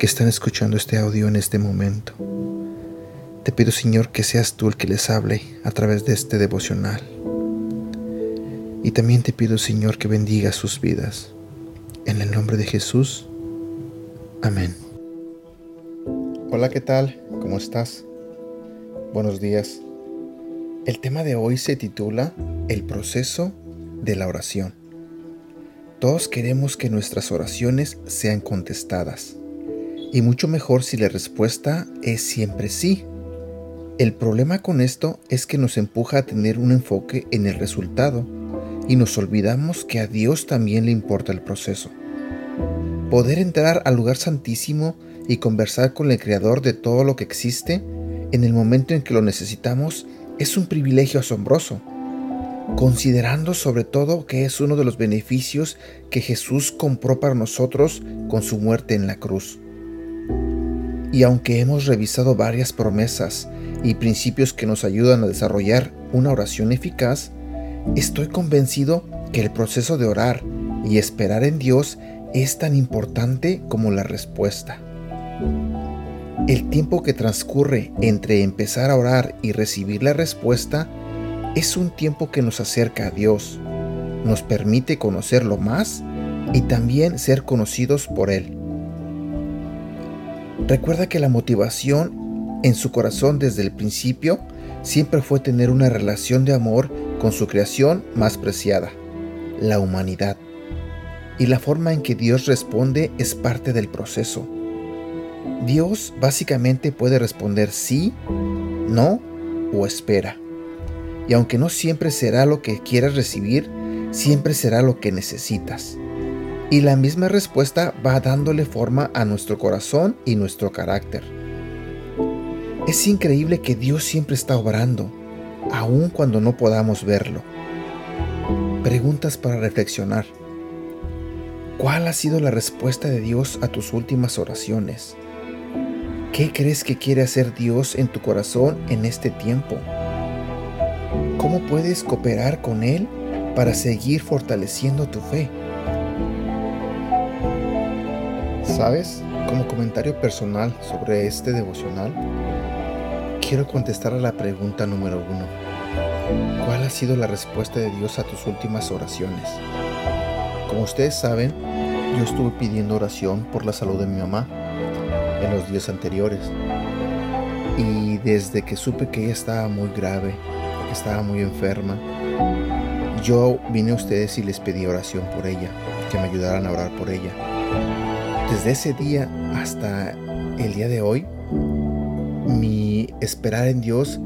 que están escuchando este audio en este momento. Te pido, Señor, que seas tú el que les hable a través de este devocional. Y también te pido, Señor, que bendiga sus vidas. En el nombre de Jesús. Amén. Hola, ¿qué tal? ¿Cómo estás? Buenos días. El tema de hoy se titula El proceso de la oración. Todos queremos que nuestras oraciones sean contestadas, y mucho mejor si la respuesta es siempre sí. El problema con esto es que nos empuja a tener un enfoque en el resultado y nos olvidamos que a Dios también le importa el proceso. Poder entrar al lugar santísimo y conversar con el Creador de todo lo que existe en el momento en que lo necesitamos es un privilegio asombroso, considerando sobre todo que es uno de los beneficios que Jesús compró para nosotros con su muerte en la cruz. Y aunque hemos revisado varias promesas y principios que nos ayudan a desarrollar una oración eficaz, estoy convencido que el proceso de orar y esperar en Dios es tan importante como la respuesta. El tiempo que transcurre entre empezar a orar y recibir la respuesta es un tiempo que nos acerca a Dios, nos permite conocerlo más y también ser conocidos por Él. Recuerda que la motivación en su corazón desde el principio siempre fue tener una relación de amor con su creación más preciada, la humanidad. Y la forma en que Dios responde es parte del proceso Dios básicamente puede responder sí, no o espera. Y aunque no siempre será lo que quieras recibir, siempre será lo que necesitas. Y la misma respuesta va dándole forma a nuestro corazón y nuestro carácter. Es increíble que Dios siempre está obrando, aun cuando no podamos verlo. Preguntas para reflexionar. ¿Cuál ha sido la respuesta de Dios a tus últimas oraciones? ¿Qué crees que quiere hacer Dios en tu corazón en este tiempo? ¿Cómo puedes cooperar con Él para seguir fortaleciendo tu fe? ¿Sabes? Como comentario personal sobre este devocional, quiero contestar a la pregunta número uno. ¿Cuál ha sido la respuesta de Dios a tus últimas oraciones? Como ustedes saben, yo estuve pidiendo oración por la salud de mi mamá en los días anteriores. Y desde que supe que ella estaba muy grave, que estaba muy enferma, yo vine a ustedes y les pedí oración por ella, que me ayudaran a orar por ella. Desde ese día hasta el día de hoy, mi esperar en Dios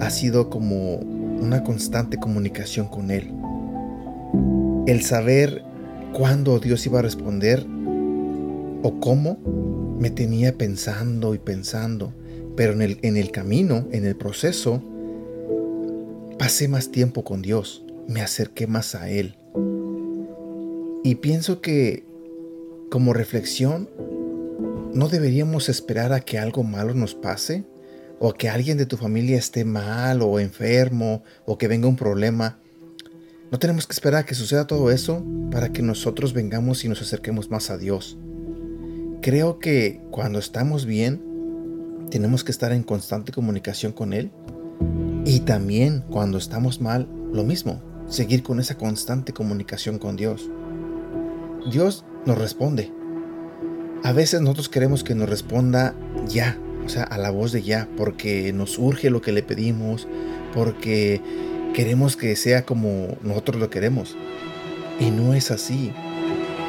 ha sido como una constante comunicación con Él. El saber cuándo Dios iba a responder o cómo me tenía pensando y pensando, pero en el, en el camino, en el proceso, pasé más tiempo con Dios, me acerqué más a Él. Y pienso que como reflexión, no deberíamos esperar a que algo malo nos pase, o que alguien de tu familia esté mal o enfermo, o que venga un problema. No tenemos que esperar a que suceda todo eso para que nosotros vengamos y nos acerquemos más a Dios. Creo que cuando estamos bien, tenemos que estar en constante comunicación con Él. Y también cuando estamos mal, lo mismo, seguir con esa constante comunicación con Dios. Dios nos responde. A veces nosotros queremos que nos responda ya, o sea, a la voz de ya, porque nos urge lo que le pedimos, porque queremos que sea como nosotros lo queremos. Y no es así.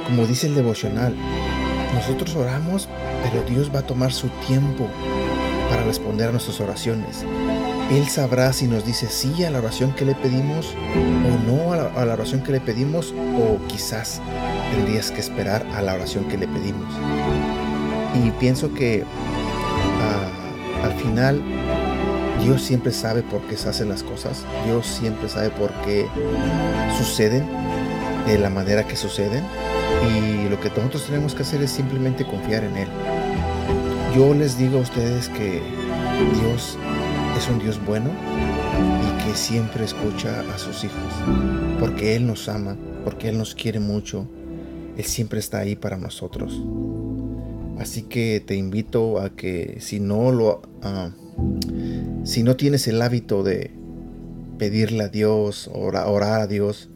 Como dice el devocional, nosotros oramos, pero Dios va a tomar su tiempo para responder a nuestras oraciones. Él sabrá si nos dice sí a la oración que le pedimos o no a la, oración que le pedimos o quizás tendrías que esperar a la oración que le pedimos. Y pienso que ah, al final Dios siempre sabe por qué se hacen las cosas. Dios siempre sabe por qué suceden de la manera que suceden. Y lo que nosotros tenemos que hacer es simplemente confiar en Él. Yo les digo a ustedes que Dios es un Dios bueno y que siempre escucha a sus hijos. Porque Él nos ama, porque Él nos quiere mucho. Él siempre está ahí para nosotros. Así que te invito a que si no lo... Ah, si no tienes el hábito de pedirle a Dios, orar, orar a Dios,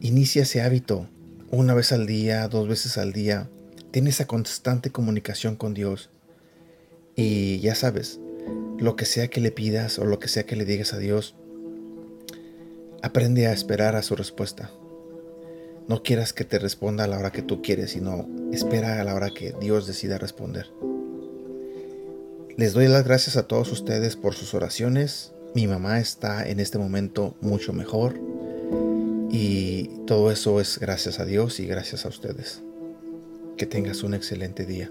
inicia ese hábito una vez al día, dos veces al día. Ten esa constante comunicación con Dios. Y ya sabes, lo que sea que le pidas o lo que sea que le digas a Dios, aprende a esperar a su respuesta. No quieras que te responda a la hora que tú quieres, sino espera a la hora que Dios decida responder. Les doy las gracias a todos ustedes por sus oraciones. Mi mamá está en este momento mucho mejor y todo eso es gracias a Dios y gracias a ustedes. Que tengas un excelente día.